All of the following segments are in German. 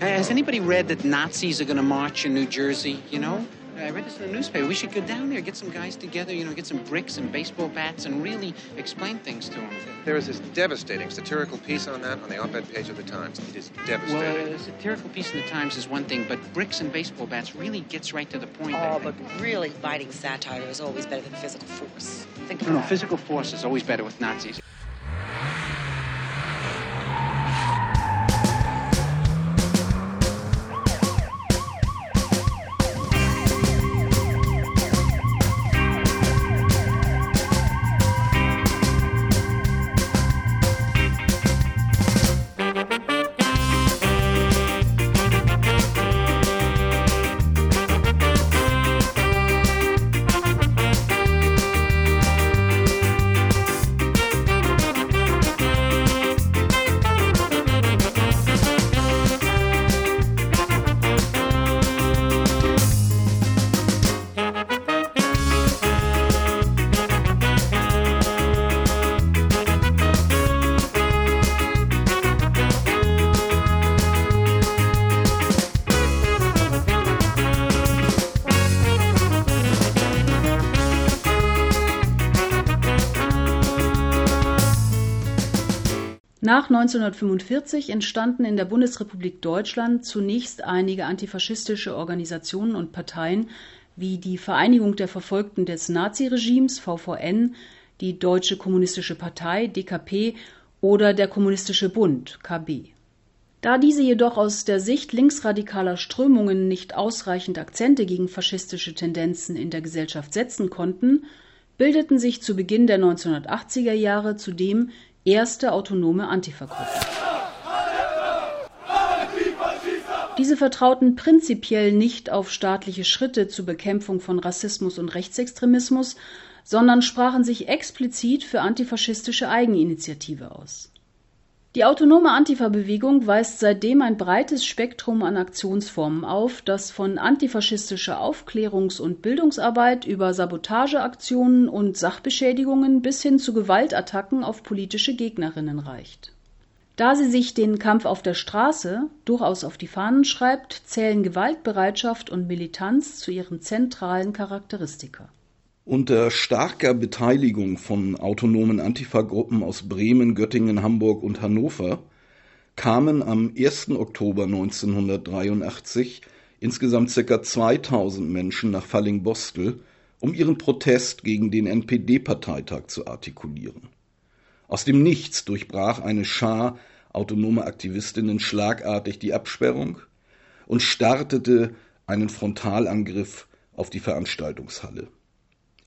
Uh, has anybody read that Nazis are going to march in New Jersey? You know? I read this in the newspaper. We should go down there, get some guys together, you know, get some bricks and baseball bats, and really explain things to them. There is this devastating satirical piece on that on the op-ed page of the Times. It is devastating. Well, a satirical piece in the Times is one thing, but bricks and baseball bats really gets right to the point. Oh, but really biting satire is always better than physical force. Think no, no, physical force is always better with Nazis. 1945 entstanden in der Bundesrepublik Deutschland zunächst einige antifaschistische Organisationen und Parteien wie die Vereinigung der Verfolgten des Naziregimes (VVN), die Deutsche Kommunistische Partei (DKP) oder der Kommunistische Bund (KB). Da diese jedoch aus der Sicht linksradikaler Strömungen nicht ausreichend Akzente gegen faschistische Tendenzen in der Gesellschaft setzen konnten, bildeten sich zu Beginn der 1980er Jahre zudem erste autonome Antifa-Gruppen. Diese vertrauten prinzipiell nicht auf staatliche Schritte zur Bekämpfung von Rassismus und Rechtsextremismus, sondern sprachen sich explizit für antifaschistische Eigeninitiative aus. Die autonome Antifa-Bewegung weist seitdem ein breites Spektrum an Aktionsformen auf, das von antifaschistischer Aufklärungs- und Bildungsarbeit über Sabotageaktionen und Sachbeschädigungen bis hin zu Gewaltattacken auf politische Gegnerinnen reicht. Da sie sich den Kampf auf der Straße durchaus auf die Fahnen schreibt, zählen Gewaltbereitschaft und Militanz zu ihren zentralen Charakteristika unter starker Beteiligung von autonomen Antifa-Gruppen aus Bremen, Göttingen, Hamburg und Hannover kamen am 1. Oktober 1983 insgesamt ca. 2000 Menschen nach Fallingbostel, um ihren Protest gegen den NPD-Parteitag zu artikulieren. Aus dem Nichts durchbrach eine Schar autonomer Aktivistinnen schlagartig die Absperrung und startete einen Frontalangriff auf die Veranstaltungshalle.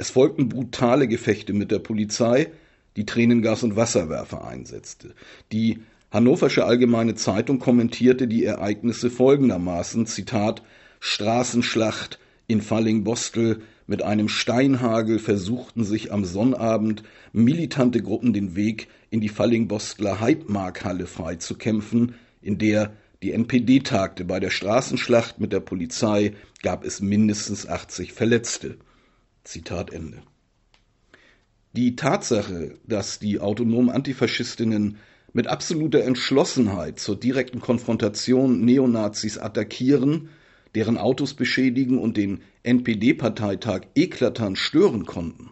Es folgten brutale Gefechte mit der Polizei, die Tränengas und Wasserwerfer einsetzte. Die Hannoversche Allgemeine Zeitung kommentierte die Ereignisse folgendermaßen Zitat Straßenschlacht in Fallingbostel mit einem Steinhagel versuchten sich am Sonnabend militante Gruppen den Weg in die Fallingbostler Heidmarkhalle freizukämpfen, in der die NPD tagte. Bei der Straßenschlacht mit der Polizei gab es mindestens 80 Verletzte. Zitat Ende. Die Tatsache, dass die autonomen Antifaschistinnen mit absoluter Entschlossenheit zur direkten Konfrontation Neonazis attackieren, deren Autos beschädigen und den NPD-Parteitag eklatant stören konnten,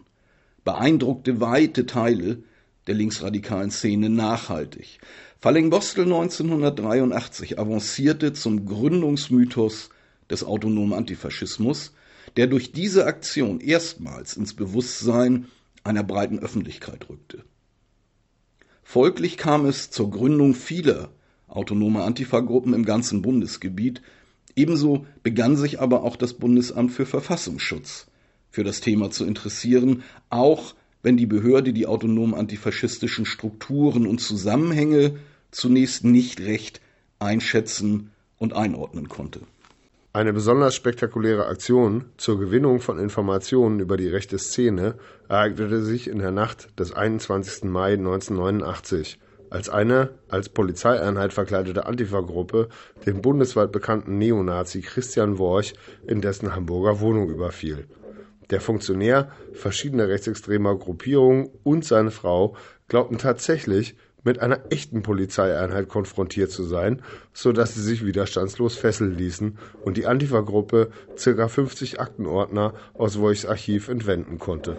beeindruckte weite Teile der linksradikalen Szene nachhaltig. Falling-Bostel 1983 avancierte zum Gründungsmythos des autonomen Antifaschismus, der durch diese Aktion erstmals ins Bewusstsein einer breiten Öffentlichkeit rückte. Folglich kam es zur Gründung vieler autonomer Antifa-Gruppen im ganzen Bundesgebiet, ebenso begann sich aber auch das Bundesamt für Verfassungsschutz für das Thema zu interessieren, auch wenn die Behörde die autonomen antifaschistischen Strukturen und Zusammenhänge zunächst nicht recht einschätzen und einordnen konnte. Eine besonders spektakuläre Aktion zur Gewinnung von Informationen über die rechte Szene ereignete sich in der Nacht des 21. Mai 1989, als eine als Polizeieinheit verkleidete Antifa-Gruppe den bundesweit bekannten Neonazi Christian Worch in dessen Hamburger Wohnung überfiel. Der Funktionär verschiedener rechtsextremer Gruppierungen und seine Frau glaubten tatsächlich mit einer echten Polizeieinheit konfrontiert zu sein, so dass sie sich widerstandslos fesseln ließen und die Antifa-Gruppe ca. 50 Aktenordner aus Voichs Archiv entwenden konnte.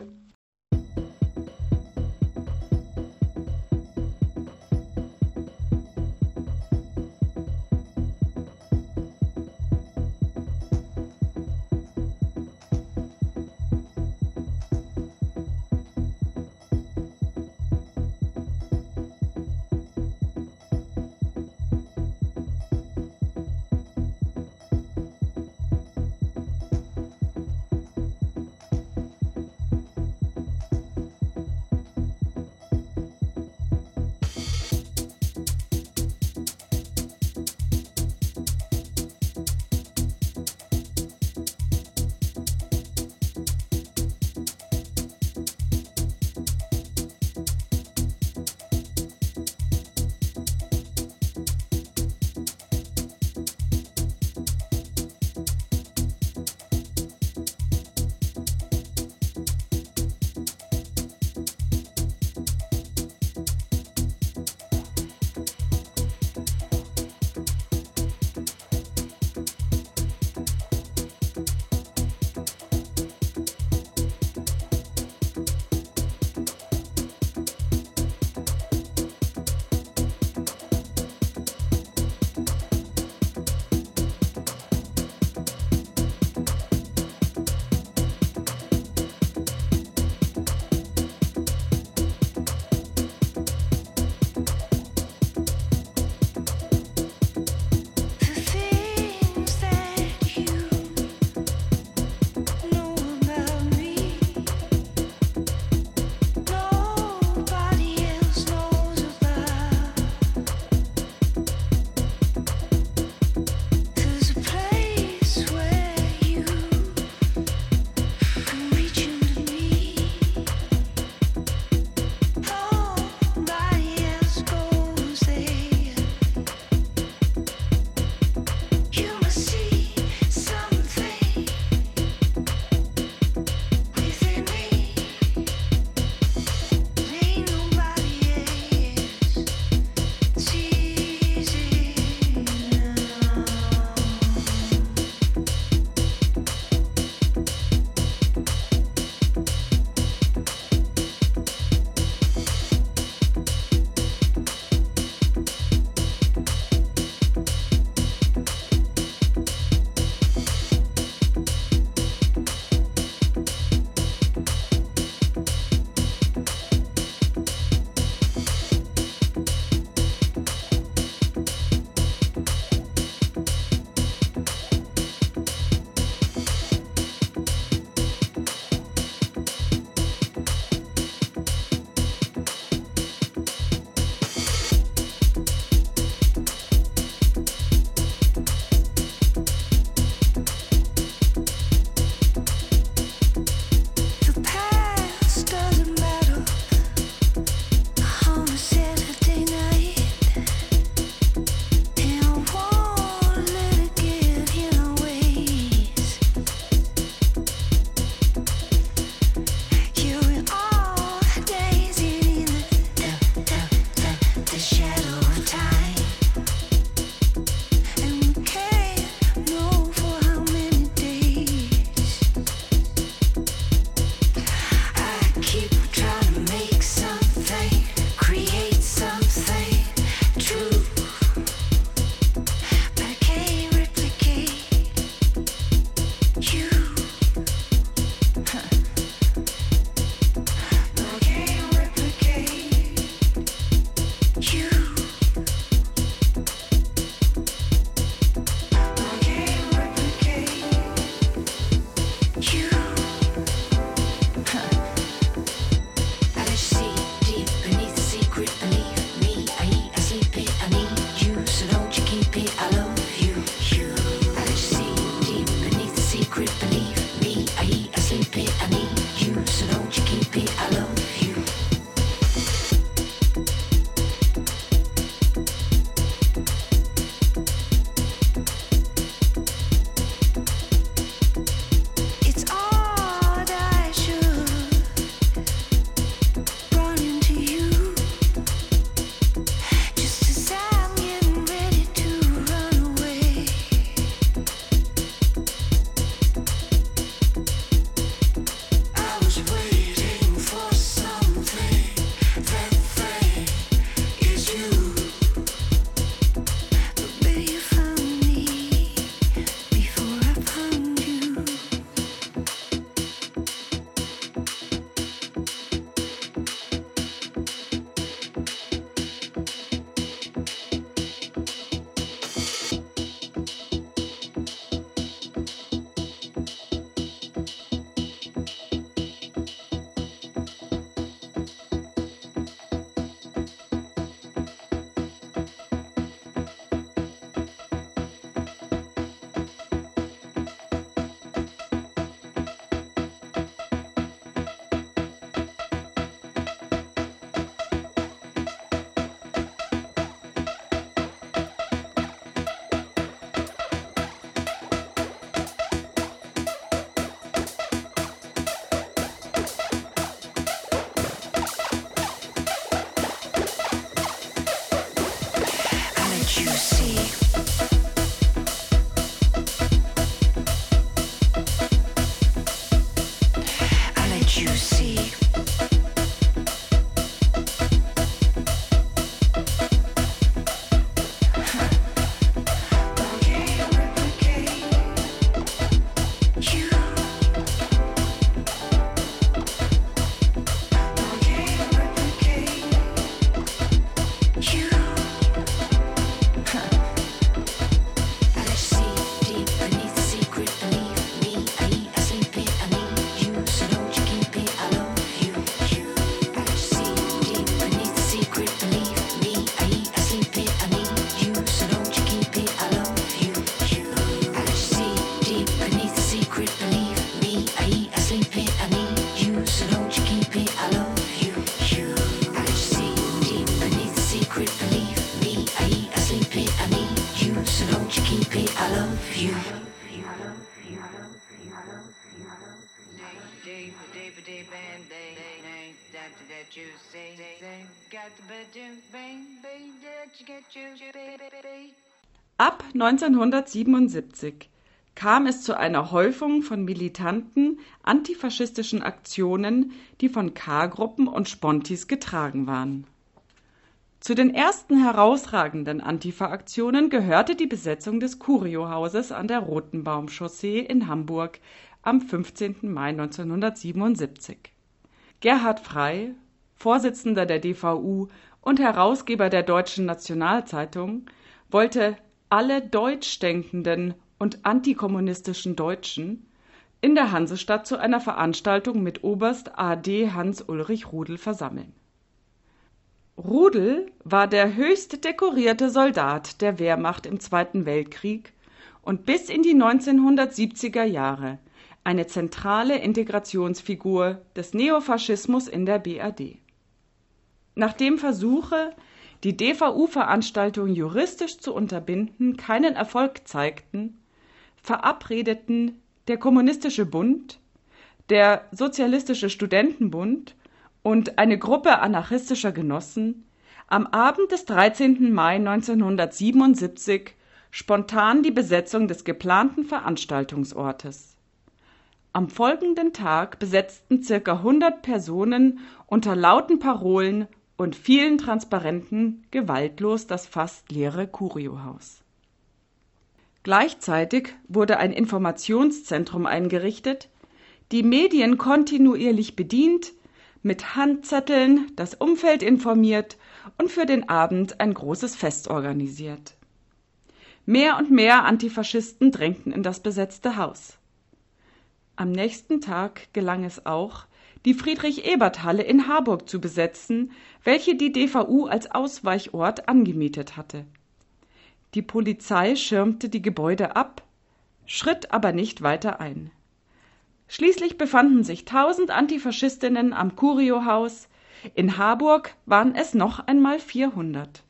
1977 kam es zu einer Häufung von militanten antifaschistischen Aktionen, die von K-Gruppen und Spontis getragen waren. Zu den ersten herausragenden Antifa-Aktionen gehörte die Besetzung des Curio-Hauses an der Rotenbaum-Chaussee in Hamburg am 15. Mai 1977. Gerhard Frey, Vorsitzender der DVU und Herausgeber der Deutschen Nationalzeitung, wollte alle deutschdenkenden und antikommunistischen Deutschen in der Hansestadt zu einer Veranstaltung mit Oberst AD Hans-Ulrich Rudel versammeln. Rudel war der höchst dekorierte Soldat der Wehrmacht im Zweiten Weltkrieg und bis in die 1970er Jahre eine zentrale Integrationsfigur des Neofaschismus in der BRD. Nachdem Versuche, die DVU-Veranstaltung juristisch zu unterbinden, keinen Erfolg zeigten, verabredeten der Kommunistische Bund, der Sozialistische Studentenbund und eine Gruppe anarchistischer Genossen am Abend des 13. Mai 1977 spontan die Besetzung des geplanten Veranstaltungsortes. Am folgenden Tag besetzten circa 100 Personen unter lauten Parolen und vielen Transparenten gewaltlos das fast leere Curiohaus. Gleichzeitig wurde ein Informationszentrum eingerichtet, die Medien kontinuierlich bedient, mit Handzetteln das Umfeld informiert und für den Abend ein großes Fest organisiert. Mehr und mehr Antifaschisten drängten in das besetzte Haus. Am nächsten Tag gelang es auch, die Friedrich-Ebert-Halle in Harburg zu besetzen, welche die DVU als Ausweichort angemietet hatte. Die Polizei schirmte die Gebäude ab, schritt aber nicht weiter ein. Schließlich befanden sich tausend Antifaschistinnen am Curiohaus, in Harburg waren es noch einmal vierhundert.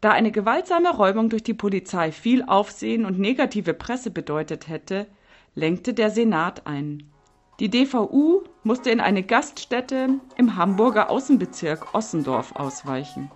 Da eine gewaltsame Räumung durch die Polizei viel Aufsehen und negative Presse bedeutet hätte, lenkte der Senat ein. Die DVU musste in eine Gaststätte im Hamburger Außenbezirk Ossendorf ausweichen.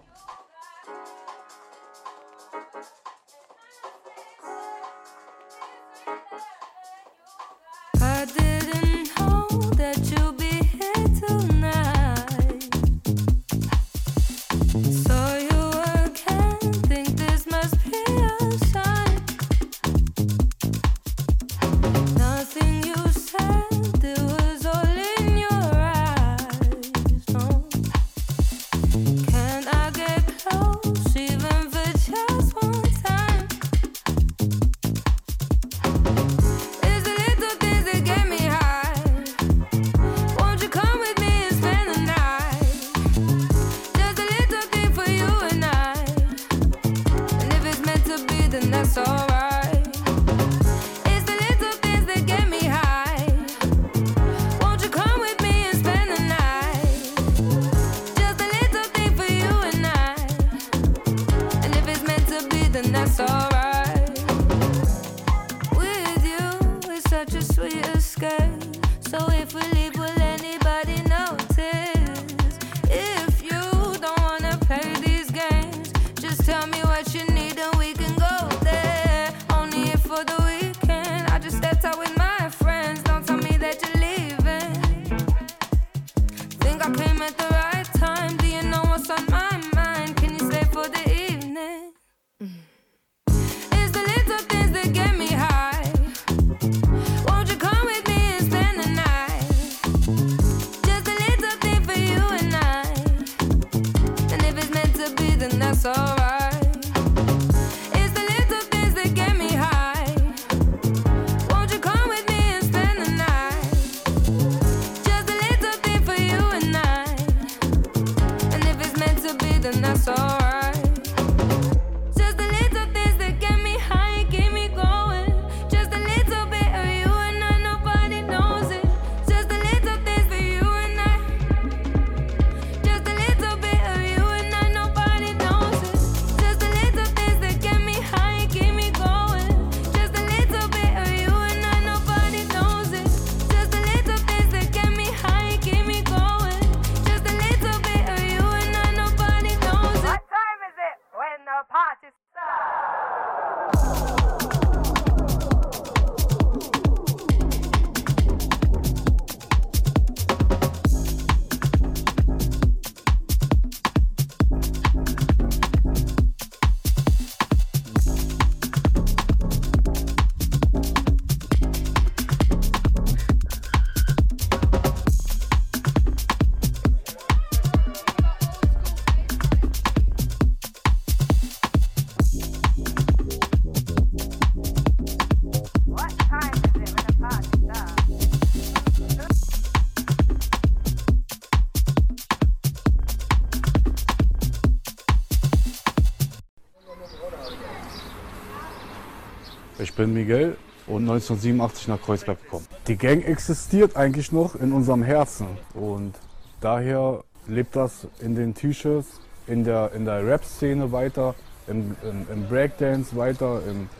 Bin Miguel und 1987 nach Kreuzberg gekommen. Die Gang existiert eigentlich noch in unserem Herzen und daher lebt das in den T-Shirts, in der, in der Rap-Szene weiter, im, im, im, Breakdance weiter, im,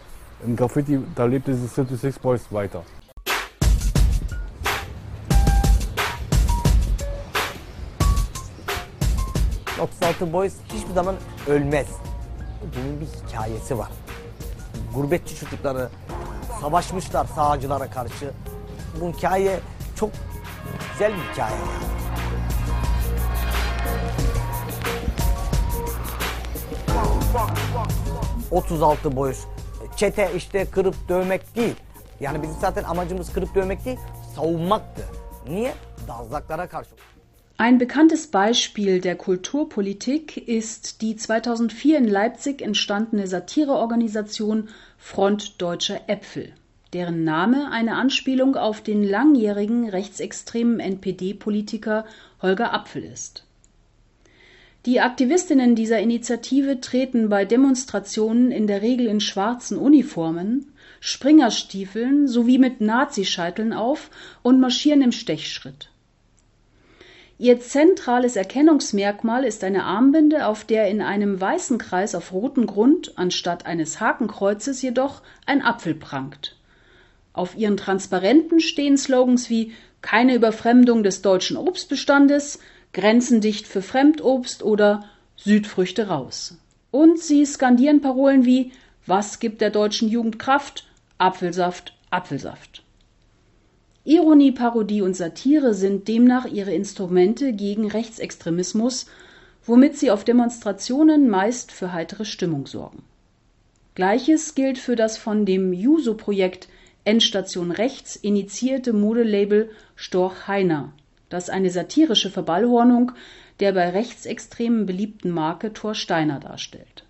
im Graffiti, da lebt diese City Six Boys weiter. ...36 Boys hiçbir zaman ölmez. Bunun bir hikayesi var. Gurbetçi çocukları savaşmışlar sağcılara karşı. Bu hikaye çok güzel bir hikaye. 36 boyut. Çete işte kırıp dövmek değil. Yani bizim zaten amacımız kırıp dövmek değil, savunmaktı. Niye? Dazlaklara karşı. Ein bekanntes Beispiel der Kulturpolitik ist die 2004 in Leipzig entstandene Satireorganisation Front Deutscher Äpfel, deren Name eine Anspielung auf den langjährigen rechtsextremen NPD-Politiker Holger Apfel ist. Die Aktivistinnen dieser Initiative treten bei Demonstrationen in der Regel in schwarzen Uniformen, Springerstiefeln sowie mit Nazischeiteln auf und marschieren im Stechschritt. Ihr zentrales Erkennungsmerkmal ist eine Armbinde, auf der in einem weißen Kreis auf rotem Grund anstatt eines Hakenkreuzes jedoch ein Apfel prangt. Auf ihren Transparenten stehen Slogans wie keine Überfremdung des deutschen Obstbestandes, Grenzendicht für Fremdobst oder Südfrüchte raus. Und sie skandieren Parolen wie Was gibt der deutschen Jugend Kraft? Apfelsaft, Apfelsaft. Ironie, Parodie und Satire sind demnach ihre Instrumente gegen Rechtsextremismus, womit sie auf Demonstrationen meist für heitere Stimmung sorgen. Gleiches gilt für das von dem Juso-Projekt Endstation Rechts initiierte Modelabel Storch Heiner, das eine satirische Verballhornung der bei Rechtsextremen beliebten Marke Thor Steiner darstellt.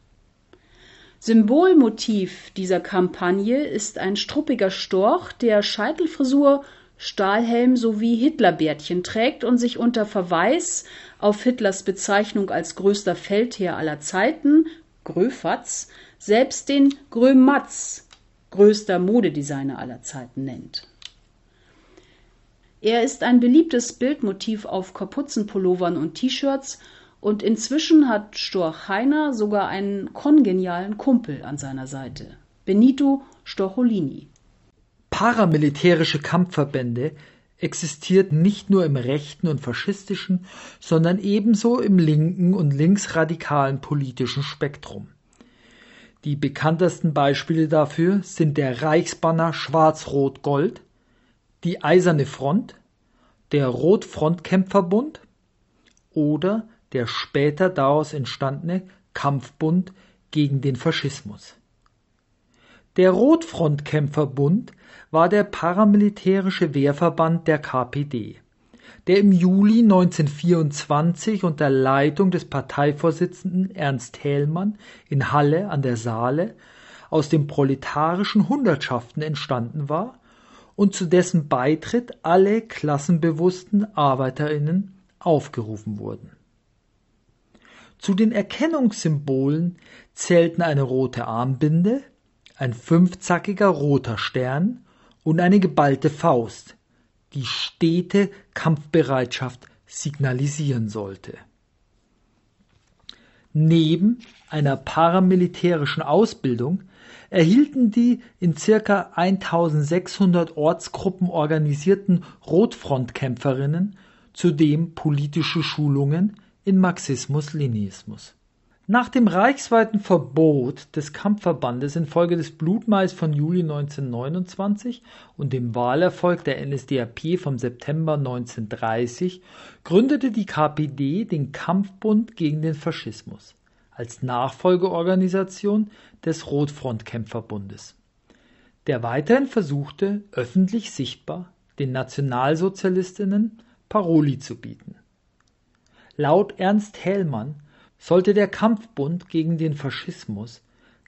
Symbolmotiv dieser Kampagne ist ein struppiger Storch, der Scheitelfrisur, Stahlhelm sowie Hitlerbärtchen trägt und sich unter Verweis auf Hitlers Bezeichnung als größter Feldherr aller Zeiten, Gröfatz, selbst den Grömatz, größter Modedesigner aller Zeiten nennt er ist ein beliebtes Bildmotiv auf Kapuzenpullovern und T-Shirts und inzwischen hat Storch Heiner sogar einen kongenialen Kumpel an seiner Seite, Benito Storcholini. Paramilitärische Kampfverbände existierten nicht nur im rechten und faschistischen, sondern ebenso im linken und linksradikalen politischen Spektrum. Die bekanntesten Beispiele dafür sind der Reichsbanner Schwarz-Rot-Gold, die Eiserne Front, der Rotfrontkämpferbund oder der später daraus entstandene Kampfbund gegen den Faschismus. Der Rotfrontkämpferbund war der paramilitärische Wehrverband der KPD, der im Juli 1924 unter Leitung des Parteivorsitzenden Ernst Thälmann in Halle an der Saale aus den proletarischen Hundertschaften entstanden war und zu dessen Beitritt alle klassenbewussten Arbeiterinnen aufgerufen wurden. Zu den Erkennungssymbolen zählten eine rote Armbinde, ein fünfzackiger roter Stern und eine geballte Faust, die stete Kampfbereitschaft signalisieren sollte. Neben einer paramilitärischen Ausbildung erhielten die in circa 1600 Ortsgruppen organisierten Rotfrontkämpferinnen zudem politische Schulungen in Marxismus-Leninismus. Nach dem reichsweiten Verbot des Kampfverbandes infolge des Blutmais von Juli 1929 und dem Wahlerfolg der NSDAP vom September 1930 gründete die KPD den Kampfbund gegen den Faschismus als Nachfolgeorganisation des Rotfrontkämpferbundes, der weiterhin versuchte, öffentlich sichtbar den Nationalsozialistinnen Paroli zu bieten. Laut Ernst Thälmann sollte der Kampfbund gegen den Faschismus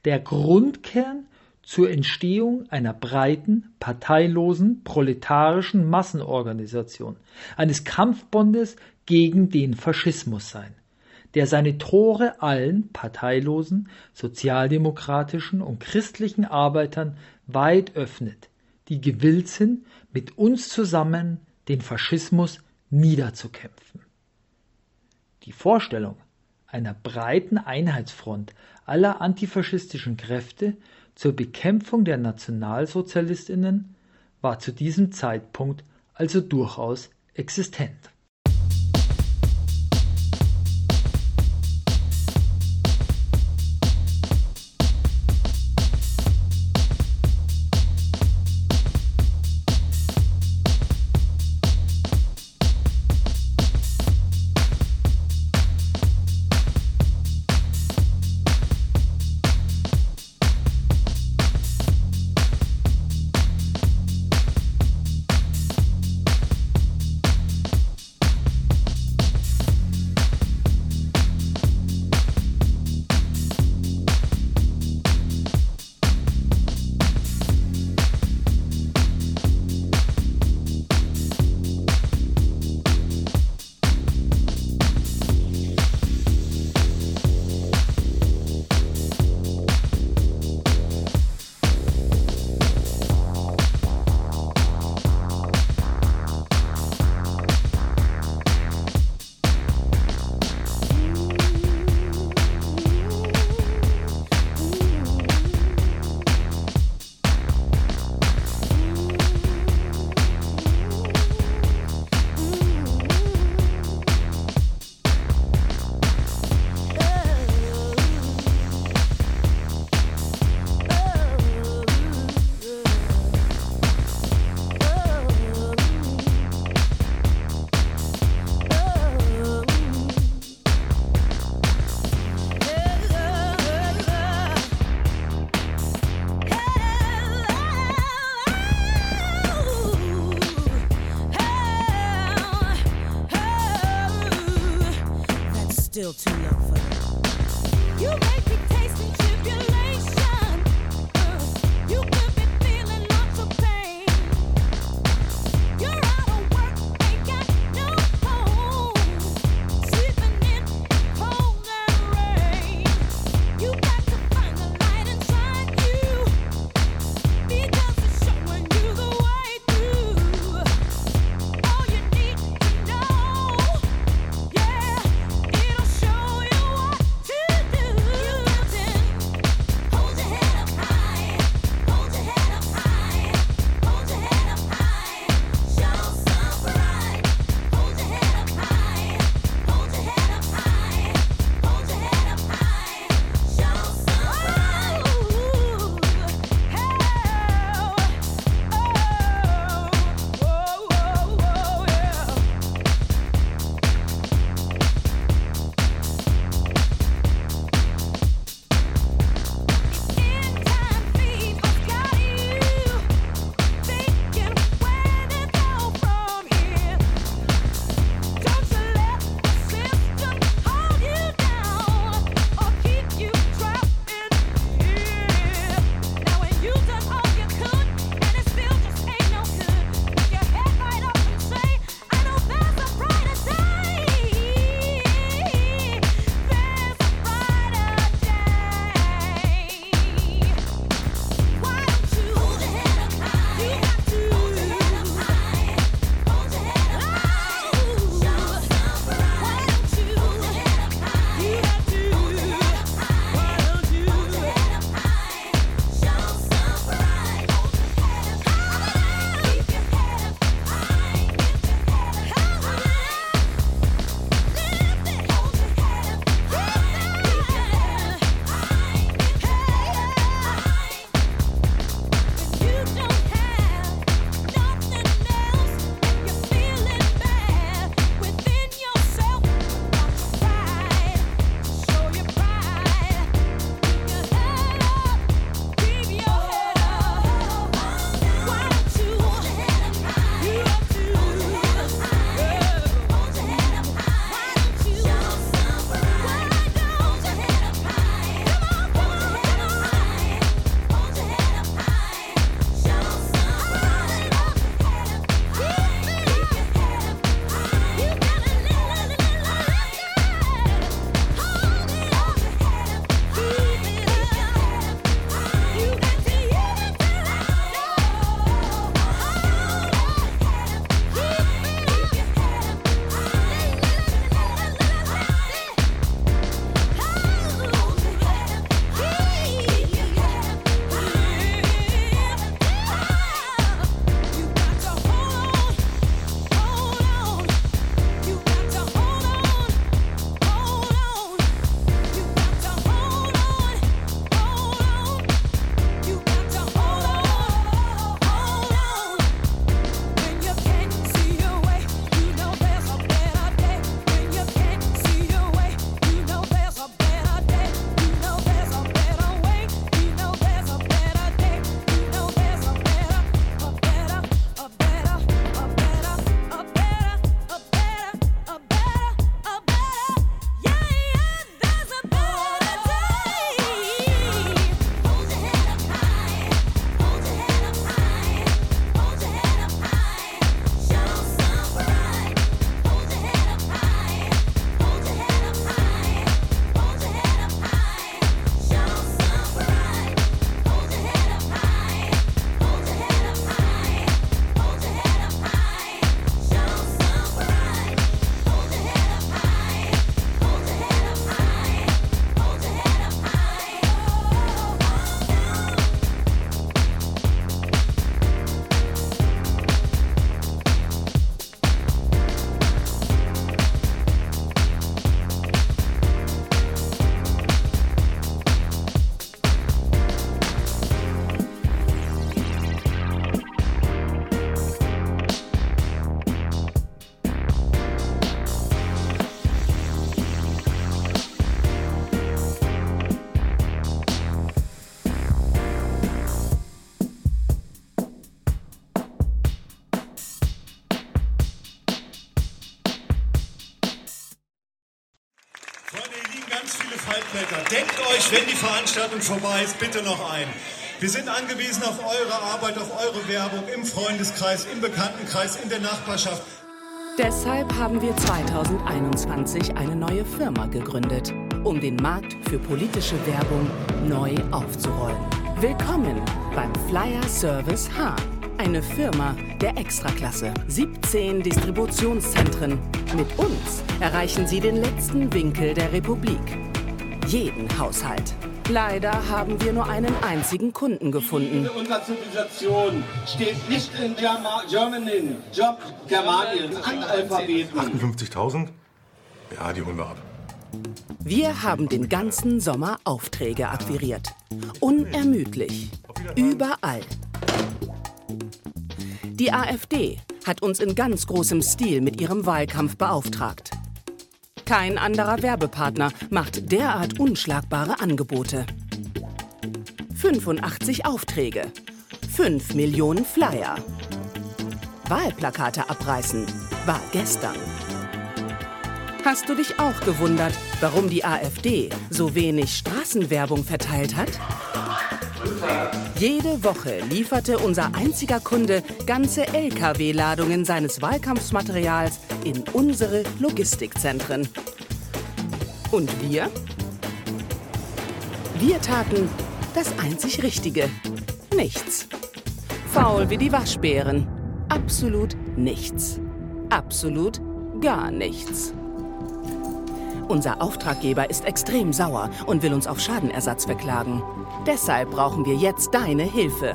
der Grundkern zur Entstehung einer breiten, parteilosen, proletarischen Massenorganisation, eines Kampfbundes gegen den Faschismus sein der seine Tore allen parteilosen, sozialdemokratischen und christlichen Arbeitern weit öffnet, die gewillt sind, mit uns zusammen den Faschismus niederzukämpfen. Die Vorstellung einer breiten Einheitsfront aller antifaschistischen Kräfte zur Bekämpfung der Nationalsozialistinnen war zu diesem Zeitpunkt also durchaus existent. Veranstaltung vorbei ist, bitte noch ein. Wir sind angewiesen auf eure Arbeit, auf eure Werbung im Freundeskreis, im Bekanntenkreis, in der Nachbarschaft. Deshalb haben wir 2021 eine neue Firma gegründet, um den Markt für politische Werbung neu aufzurollen. Willkommen beim Flyer Service Hahn, eine Firma der Extraklasse. 17 Distributionszentren. Mit uns erreichen Sie den letzten Winkel der Republik. Jeden Haushalt. Leider haben wir nur einen einzigen Kunden gefunden. Unserer Zivilisation steht nicht in Germa Germany, Job Germanien, Analphabeten. 58.000? Ja, die holen wir ab. Wir haben den ganzen Sommer Aufträge akquiriert. Unermüdlich. Überall. Die AfD hat uns in ganz großem Stil mit ihrem Wahlkampf beauftragt. Kein anderer Werbepartner macht derart unschlagbare Angebote. 85 Aufträge. 5 Millionen Flyer. Wahlplakate abreißen war gestern. Hast du dich auch gewundert, warum die AfD so wenig Straßenwerbung verteilt hat? Jede Woche lieferte unser einziger Kunde ganze Lkw-Ladungen seines Wahlkampfsmaterials in unsere Logistikzentren. Und wir? Wir taten das einzig Richtige. Nichts. Faul wie die Waschbären. Absolut nichts. Absolut gar nichts. Unser Auftraggeber ist extrem sauer und will uns auf Schadenersatz verklagen. Deshalb brauchen wir jetzt deine Hilfe.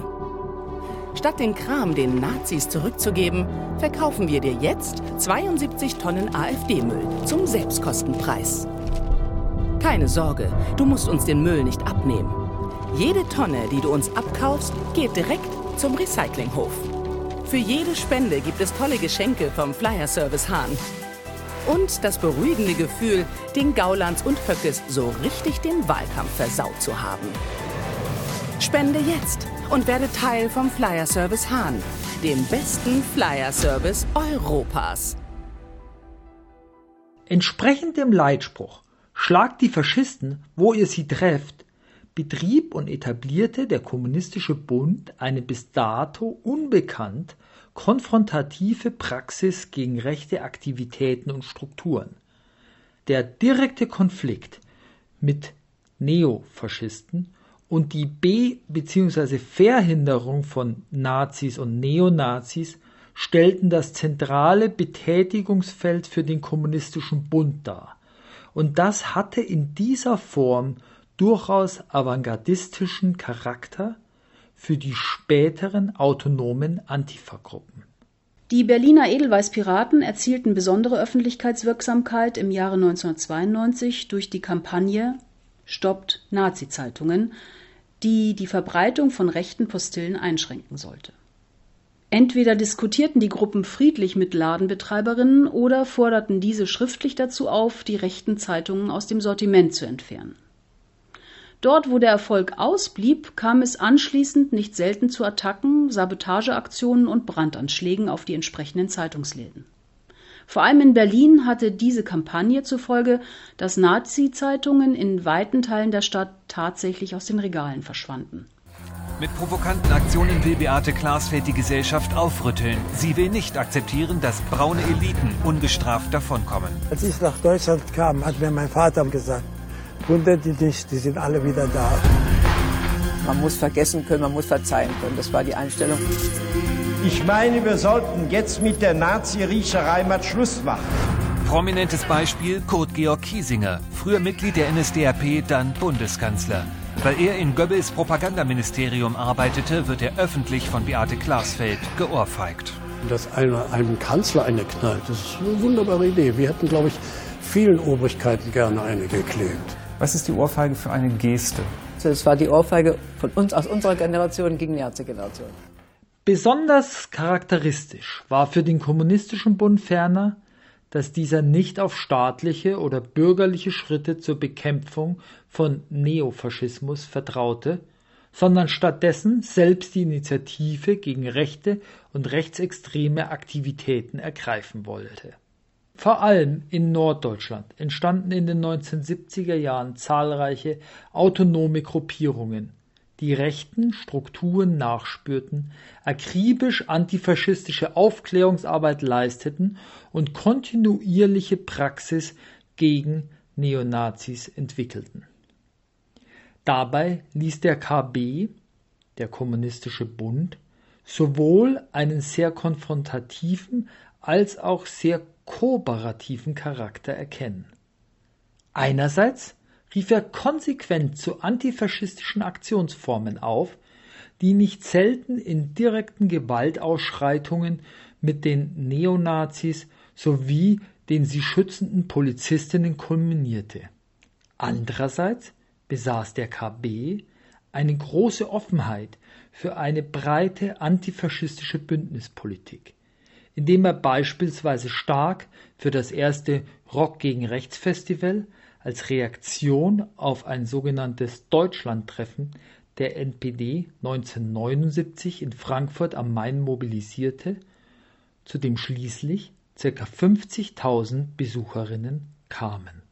Statt den Kram den Nazis zurückzugeben, verkaufen wir dir jetzt 72 Tonnen AfD-Müll zum Selbstkostenpreis. Keine Sorge, du musst uns den Müll nicht abnehmen. Jede Tonne, die du uns abkaufst, geht direkt zum Recyclinghof. Für jede Spende gibt es tolle Geschenke vom Flyer Service Hahn. Und das beruhigende Gefühl, den Gaulands und Höckes so richtig den Wahlkampf versaut zu haben. Spende jetzt und werde Teil vom Flyer Service Hahn, dem besten Flyer Service Europas. Entsprechend dem Leitspruch Schlagt die Faschisten, wo ihr sie trefft, betrieb und etablierte der Kommunistische Bund eine bis dato unbekannt konfrontative Praxis gegen rechte Aktivitäten und Strukturen. Der direkte Konflikt mit Neofaschisten und die B- bzw. Verhinderung von Nazis und Neonazis stellten das zentrale Betätigungsfeld für den Kommunistischen Bund dar. Und das hatte in dieser Form durchaus avantgardistischen Charakter für die späteren autonomen Antifa-Gruppen. Die Berliner Edelweiß-Piraten erzielten besondere Öffentlichkeitswirksamkeit im Jahre 1992 durch die Kampagne Stoppt Nazi-Zeitungen, die die Verbreitung von rechten Postillen einschränken sollte. Entweder diskutierten die Gruppen friedlich mit Ladenbetreiberinnen oder forderten diese schriftlich dazu auf, die rechten Zeitungen aus dem Sortiment zu entfernen. Dort, wo der Erfolg ausblieb, kam es anschließend nicht selten zu Attacken, Sabotageaktionen und Brandanschlägen auf die entsprechenden Zeitungsläden. Vor allem in Berlin hatte diese Kampagne zur Folge, dass Nazi-Zeitungen in weiten Teilen der Stadt tatsächlich aus den Regalen verschwanden. Mit provokanten Aktionen will Beate Klaasfeld die Gesellschaft aufrütteln. Sie will nicht akzeptieren, dass braune Eliten ungestraft davonkommen. Als ich nach Deutschland kam, hat mir mein Vater gesagt, wundert dich nicht, die sind alle wieder da. Man muss vergessen können, man muss verzeihen können. Das war die Einstellung. Ich meine, wir sollten jetzt mit der Nazi-Riecherei mal Schluss machen. Prominentes Beispiel Kurt Georg Kiesinger, früher Mitglied der NSDAP, dann Bundeskanzler. Weil er in Goebbels Propagandaministerium arbeitete, wird er öffentlich von Beate Klaasfeld geohrfeigt. Dass einer einem Kanzler eine knallt, das ist eine wunderbare Idee. Wir hätten, glaube ich, vielen Obrigkeiten gerne eine geklebt. Was ist die Ohrfeige für eine Geste? Das war die Ohrfeige von uns aus unserer Generation gegen die Ärztegeneration. Besonders charakteristisch war für den Kommunistischen Bund ferner, dass dieser nicht auf staatliche oder bürgerliche Schritte zur Bekämpfung von Neofaschismus vertraute, sondern stattdessen selbst die Initiative gegen rechte und rechtsextreme Aktivitäten ergreifen wollte. Vor allem in Norddeutschland entstanden in den 1970er Jahren zahlreiche autonome Gruppierungen, die rechten Strukturen nachspürten, akribisch antifaschistische Aufklärungsarbeit leisteten und kontinuierliche Praxis gegen Neonazis entwickelten. Dabei ließ der KB, der Kommunistische Bund, sowohl einen sehr konfrontativen als auch sehr kooperativen Charakter erkennen. Einerseits rief er konsequent zu antifaschistischen Aktionsformen auf, die nicht selten in direkten Gewaltausschreitungen mit den Neonazis sowie den sie schützenden Polizistinnen kulminierte. Andererseits besaß der KB eine große Offenheit für eine breite antifaschistische Bündnispolitik, indem er beispielsweise stark für das erste Rock gegen Rechts Festival als Reaktion auf ein sogenanntes Deutschlandtreffen der NPD 1979 in Frankfurt am Main mobilisierte, zu dem schließlich ca. 50.000 Besucherinnen kamen.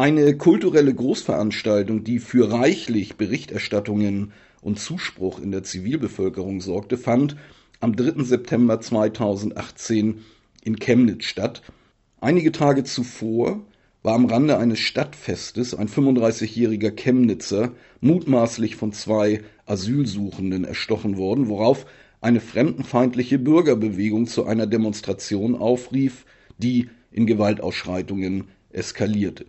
Eine kulturelle Großveranstaltung, die für reichlich Berichterstattungen und Zuspruch in der Zivilbevölkerung sorgte, fand am 3. September 2018 in Chemnitz statt. Einige Tage zuvor war am Rande eines Stadtfestes ein 35-jähriger Chemnitzer mutmaßlich von zwei Asylsuchenden erstochen worden, worauf eine fremdenfeindliche Bürgerbewegung zu einer Demonstration aufrief, die in Gewaltausschreitungen eskalierte.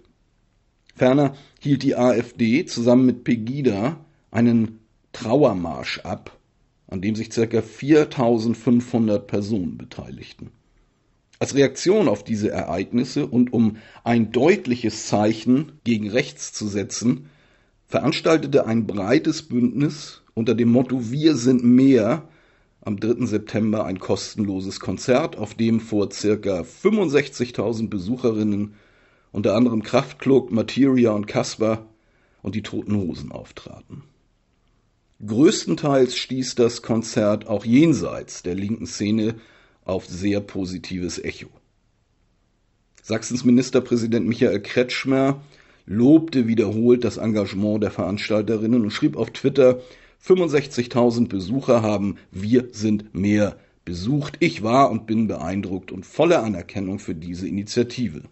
Ferner hielt die AfD zusammen mit Pegida einen Trauermarsch ab, an dem sich ca. 4500 Personen beteiligten. Als Reaktion auf diese Ereignisse und um ein deutliches Zeichen gegen rechts zu setzen, veranstaltete ein breites Bündnis unter dem Motto Wir sind mehr am 3. September ein kostenloses Konzert, auf dem vor ca. 65.000 Besucherinnen unter anderem Kraftklub, Materia und Casper und die Toten Hosen auftraten. Größtenteils stieß das Konzert auch jenseits der linken Szene auf sehr positives Echo. Sachsens Ministerpräsident Michael Kretschmer lobte wiederholt das Engagement der Veranstalterinnen und schrieb auf Twitter, 65.000 Besucher haben Wir sind mehr besucht. Ich war und bin beeindruckt und voller Anerkennung für diese Initiative.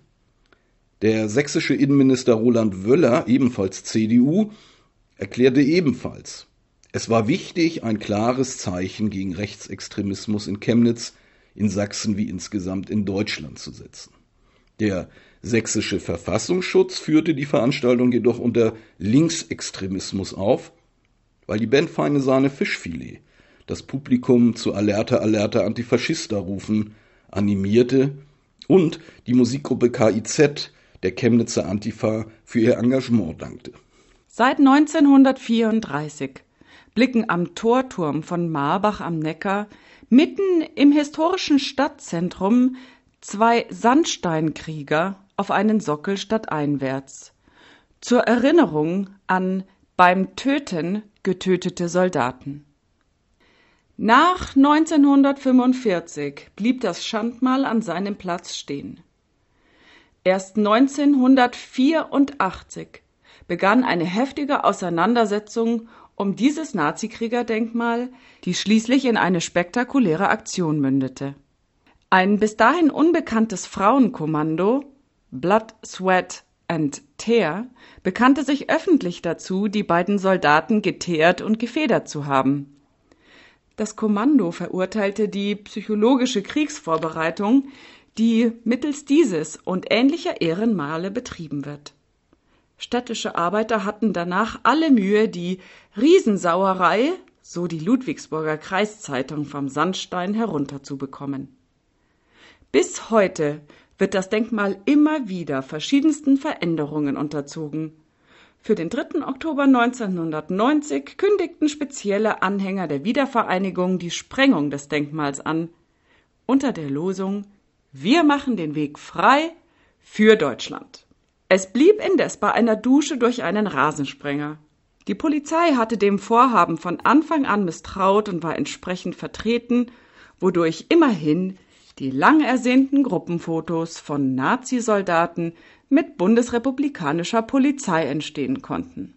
Der sächsische Innenminister Roland Wöller, ebenfalls CDU, erklärte ebenfalls, es war wichtig, ein klares Zeichen gegen Rechtsextremismus in Chemnitz, in Sachsen wie insgesamt in Deutschland zu setzen. Der sächsische Verfassungsschutz führte die Veranstaltung jedoch unter Linksextremismus auf, weil die Band Feine Sahne Fischfilet das Publikum zu Alerta Alerta Antifaschista rufen animierte und die Musikgruppe KIZ der Chemnitzer Antifa für ihr Engagement dankte. Seit 1934 blicken am Torturm von Marbach am Neckar mitten im historischen Stadtzentrum zwei Sandsteinkrieger auf einen Sockel stadteinwärts. Zur Erinnerung an beim Töten getötete Soldaten. Nach 1945 blieb das Schandmal an seinem Platz stehen. Erst 1984 begann eine heftige Auseinandersetzung um dieses Nazikriegerdenkmal, die schließlich in eine spektakuläre Aktion mündete. Ein bis dahin unbekanntes Frauenkommando, Blood, Sweat and Tear, bekannte sich öffentlich dazu, die beiden Soldaten geteert und gefedert zu haben. Das Kommando verurteilte die psychologische Kriegsvorbereitung, die mittels dieses und ähnlicher Ehrenmale betrieben wird. Städtische Arbeiter hatten danach alle Mühe, die Riesensauerei, so die Ludwigsburger Kreiszeitung vom Sandstein herunterzubekommen. Bis heute wird das Denkmal immer wieder verschiedensten Veränderungen unterzogen. Für den 3. Oktober 1990 kündigten spezielle Anhänger der Wiedervereinigung die Sprengung des Denkmals an, unter der Losung Wir machen den Weg frei für Deutschland. Es blieb indes bei einer Dusche durch einen Rasensprenger. Die Polizei hatte dem Vorhaben von Anfang an misstraut und war entsprechend vertreten, wodurch immerhin die lang ersehnten Gruppenfotos von Nazisoldaten mit bundesrepublikanischer Polizei entstehen konnten.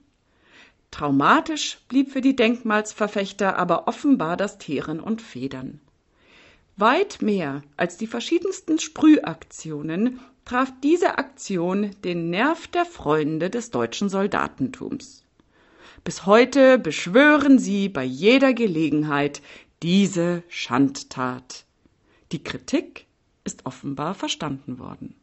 Traumatisch blieb für die Denkmalsverfechter aber offenbar das Teeren und Federn. Weit mehr als die verschiedensten Sprühaktionen traf diese Aktion den Nerv der Freunde des deutschen Soldatentums. Bis heute beschwören sie bei jeder Gelegenheit diese Schandtat. Die Kritik ist offenbar verstanden worden.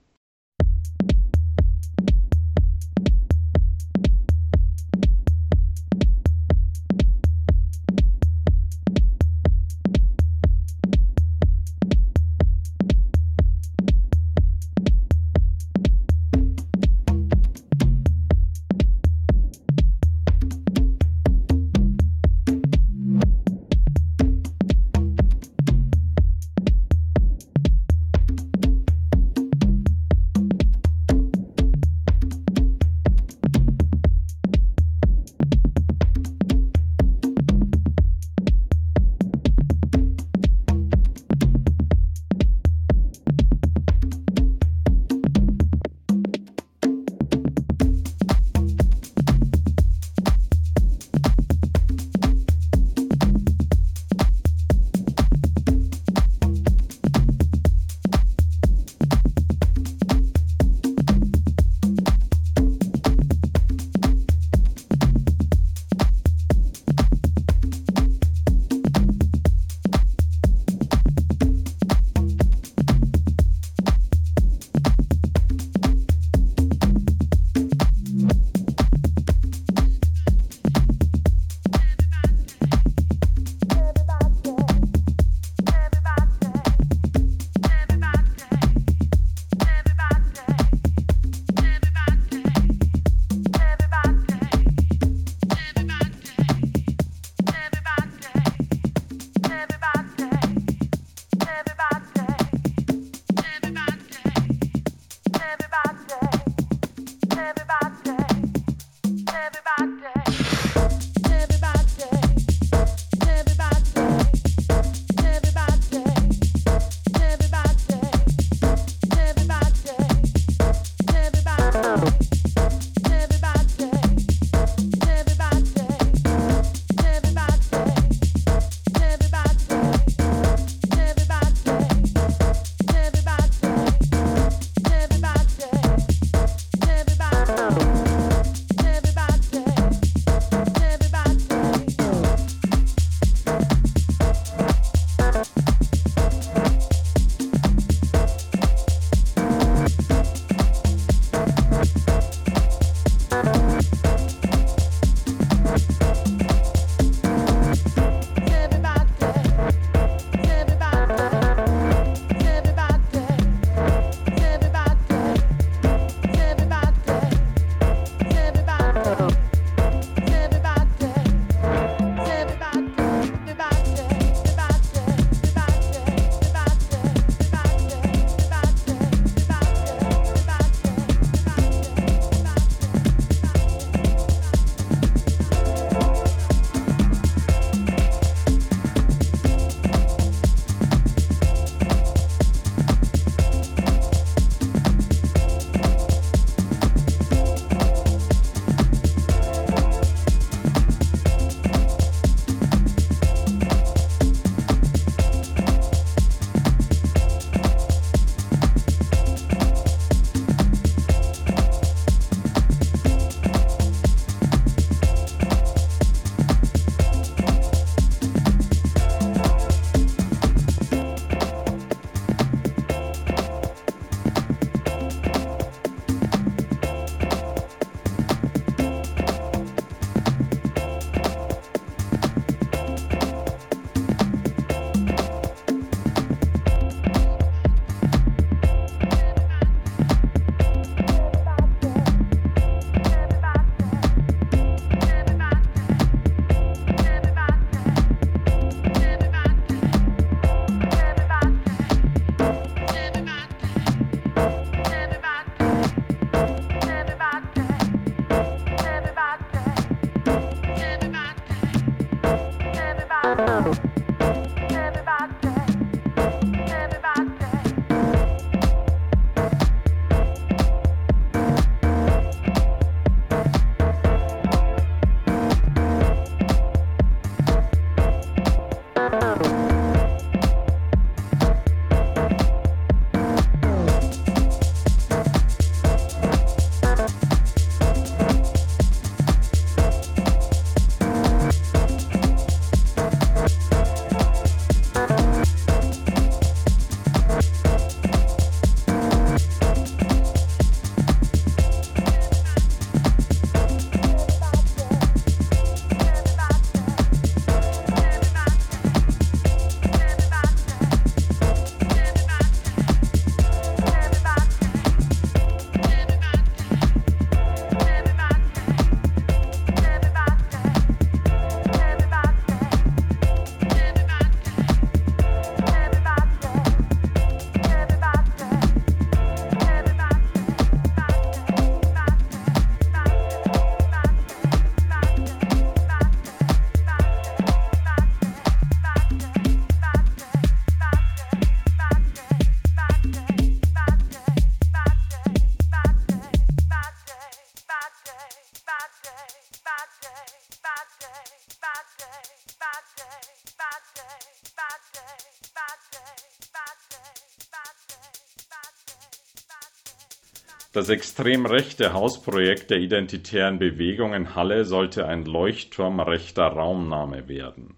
Das extrem rechte Hausprojekt der identitären Bewegung in Halle sollte ein Leuchtturm rechter Raumnahme werden.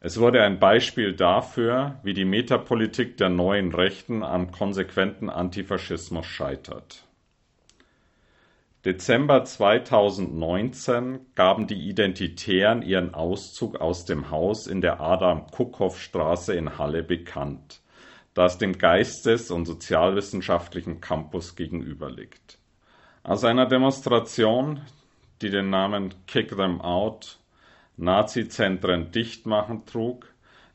Es wurde ein Beispiel dafür, wie die Metapolitik der neuen Rechten am konsequenten Antifaschismus scheitert. Dezember 2019 gaben die Identitären ihren Auszug aus dem Haus in der Adam-Kuckhoff-Straße in Halle bekannt, das dem Geistes- und Sozialwissenschaftlichen Campus gegenüber liegt. Aus einer Demonstration, die den Namen Kick Them Out, Nazi-Zentren dicht machen trug,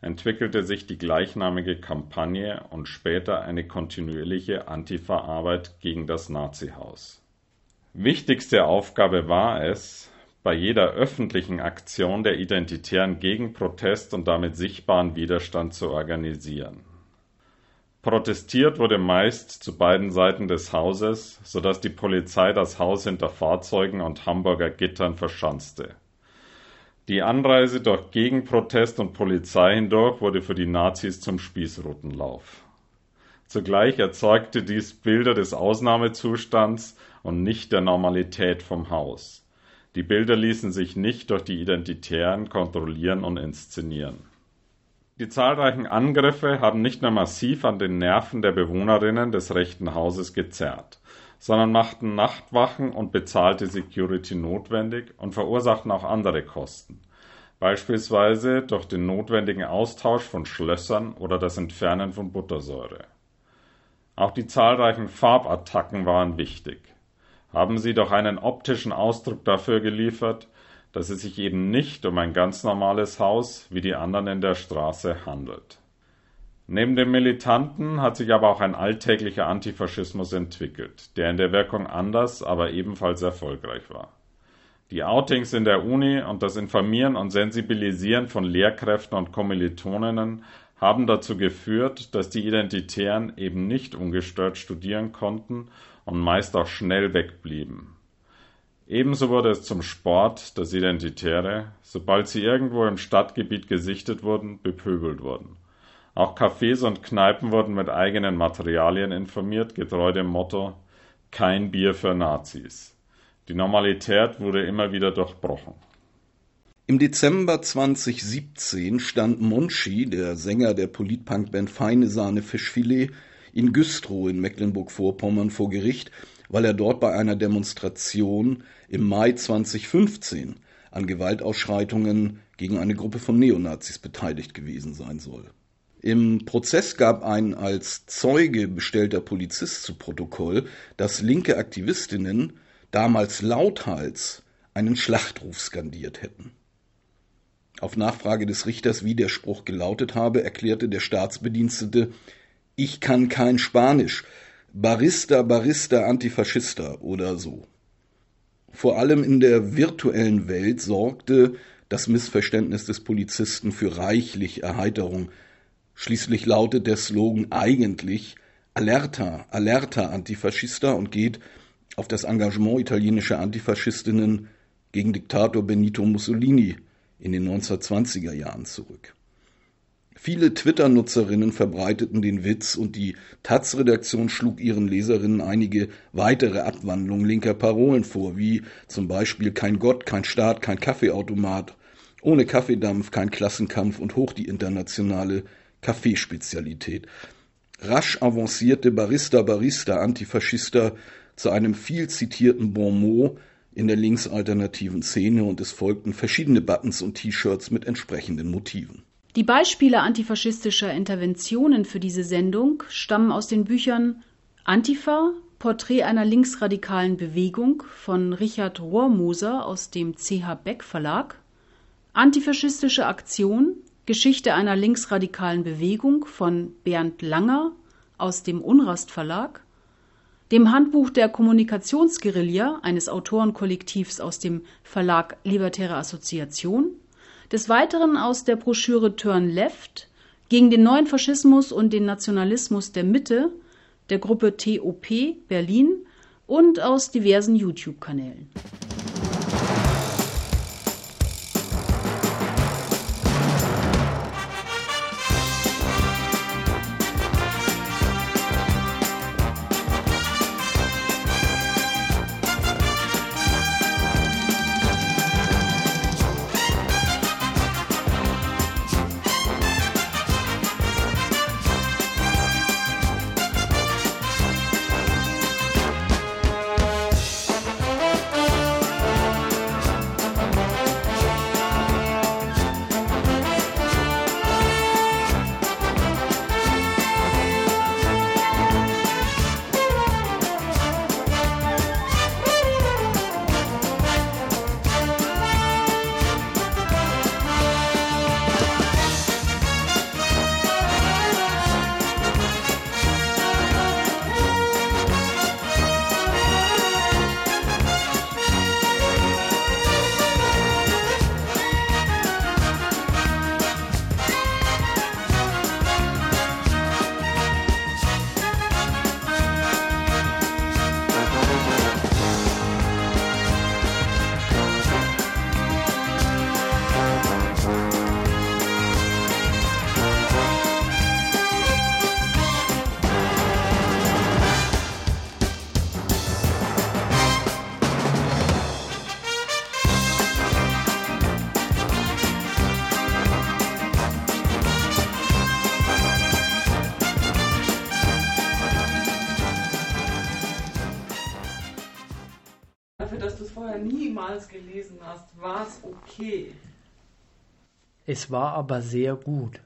entwickelte sich die gleichnamige Kampagne und später eine kontinuierliche Antifa-Arbeit gegen das Nazihaus. Wichtigste Aufgabe war es, bei jeder öffentlichen Aktion der Identitären Gegenprotest und damit sichtbaren Widerstand zu organisieren. Protestiert wurde meist zu beiden Seiten des Hauses, sodass die Polizei das Haus hinter Fahrzeugen und Hamburger Gittern verschanzte. Die Anreise durch Gegenprotest und Polizei hindurch wurde für die Nazis zum Spießrutenlauf. Zugleich erzeugte dies Bilder des Ausnahmezustands und nicht der Normalität vom Haus. Die Bilder ließen sich nicht durch die Identitären kontrollieren und inszenieren. Die zahlreichen Angriffe haben nicht nur massiv an den Nerven der Bewohnerinnen des rechten Hauses gezerrt, sondern machten Nachtwachen und bezahlte Security notwendig und verursachten auch andere Kosten, beispielsweise durch den notwendigen Austausch von Schlössern oder das Entfernen von Buttersäure. Auch die zahlreichen Farbattacken waren wichtig. Haben sie doch einen optischen Ausdruck dafür geliefert, dass es sich eben nicht um ein ganz normales Haus wie die anderen in der Straße handelt. Neben dem Militanten hat sich aber auch ein alltäglicher Antifaschismus entwickelt, der in der Wirkung anders, aber ebenfalls erfolgreich war. Die Outings in der Uni und das Informieren und Sensibilisieren von Lehrkräften und Kommilitoninnen haben dazu geführt, dass die Identitären eben nicht ungestört studieren konnten und meist auch schnell wegblieben. Ebenso wurde es zum Sport, dass Identitäre, sobald sie irgendwo im Stadtgebiet gesichtet wurden, bepöbelt wurden. Auch Cafés und Kneipen wurden mit eigenen Materialien informiert, getreu dem Motto Kein Bier für Nazis. Die Normalität wurde immer wieder durchbrochen. Im Dezember 2017 stand Monchi, der Sänger der Politpunk-Band Feine Sahne Fischfilet, in Güstrow in Mecklenburg-Vorpommern vor Gericht, weil er dort bei einer Demonstration im Mai 2015 an Gewaltausschreitungen gegen eine Gruppe von Neonazis beteiligt gewesen sein soll. Im Prozess gab ein als Zeuge bestellter Polizist zu Protokoll, dass linke Aktivistinnen damals lauthals einen Schlachtruf skandiert hätten. Auf Nachfrage des Richters, wie der Spruch gelautet habe, erklärte der Staatsbedienstete, ich kann kein Spanisch, Barista, Barista, Antifaschista oder so. Vor allem in der virtuellen Welt sorgte das Missverständnis des Polizisten für reichlich Erheiterung. Schließlich lautet der Slogan eigentlich Alerta, Alerta Antifaschista und geht auf das Engagement italienischer Antifaschistinnen gegen Diktator Benito Mussolini in den 1920er Jahren zurück. Viele Twitter-Nutzerinnen verbreiteten den Witz und die Taz-Redaktion schlug ihren Leserinnen einige weitere Abwandlungen linker Parolen vor, wie zum Beispiel kein Gott, kein Staat, kein Kaffeeautomat, ohne Kaffeedampf, kein Klassenkampf und hoch die internationale Kaffeespezialität. Rasch avancierte Barista Barista Antifaschista zu einem viel zitierten Bonmot in der linksalternativen Szene und es folgten verschiedene Buttons und T-Shirts mit entsprechenden Motiven. Die Beispiele antifaschistischer Interventionen für diese Sendung stammen aus den Büchern Antifa, Porträt einer linksradikalen Bewegung von Richard Rohrmoser aus dem CH Beck Verlag, Antifaschistische Aktion, Geschichte einer linksradikalen Bewegung von Bernd Langer aus dem Unrast Verlag, dem Handbuch der Kommunikationsguerilla eines Autorenkollektivs aus dem Verlag Libertäre Assoziation, des Weiteren aus der Broschüre Turn Left gegen den neuen Faschismus und den Nationalismus der Mitte der Gruppe TOP Berlin und aus diversen YouTube-Kanälen. Es war aber sehr gut.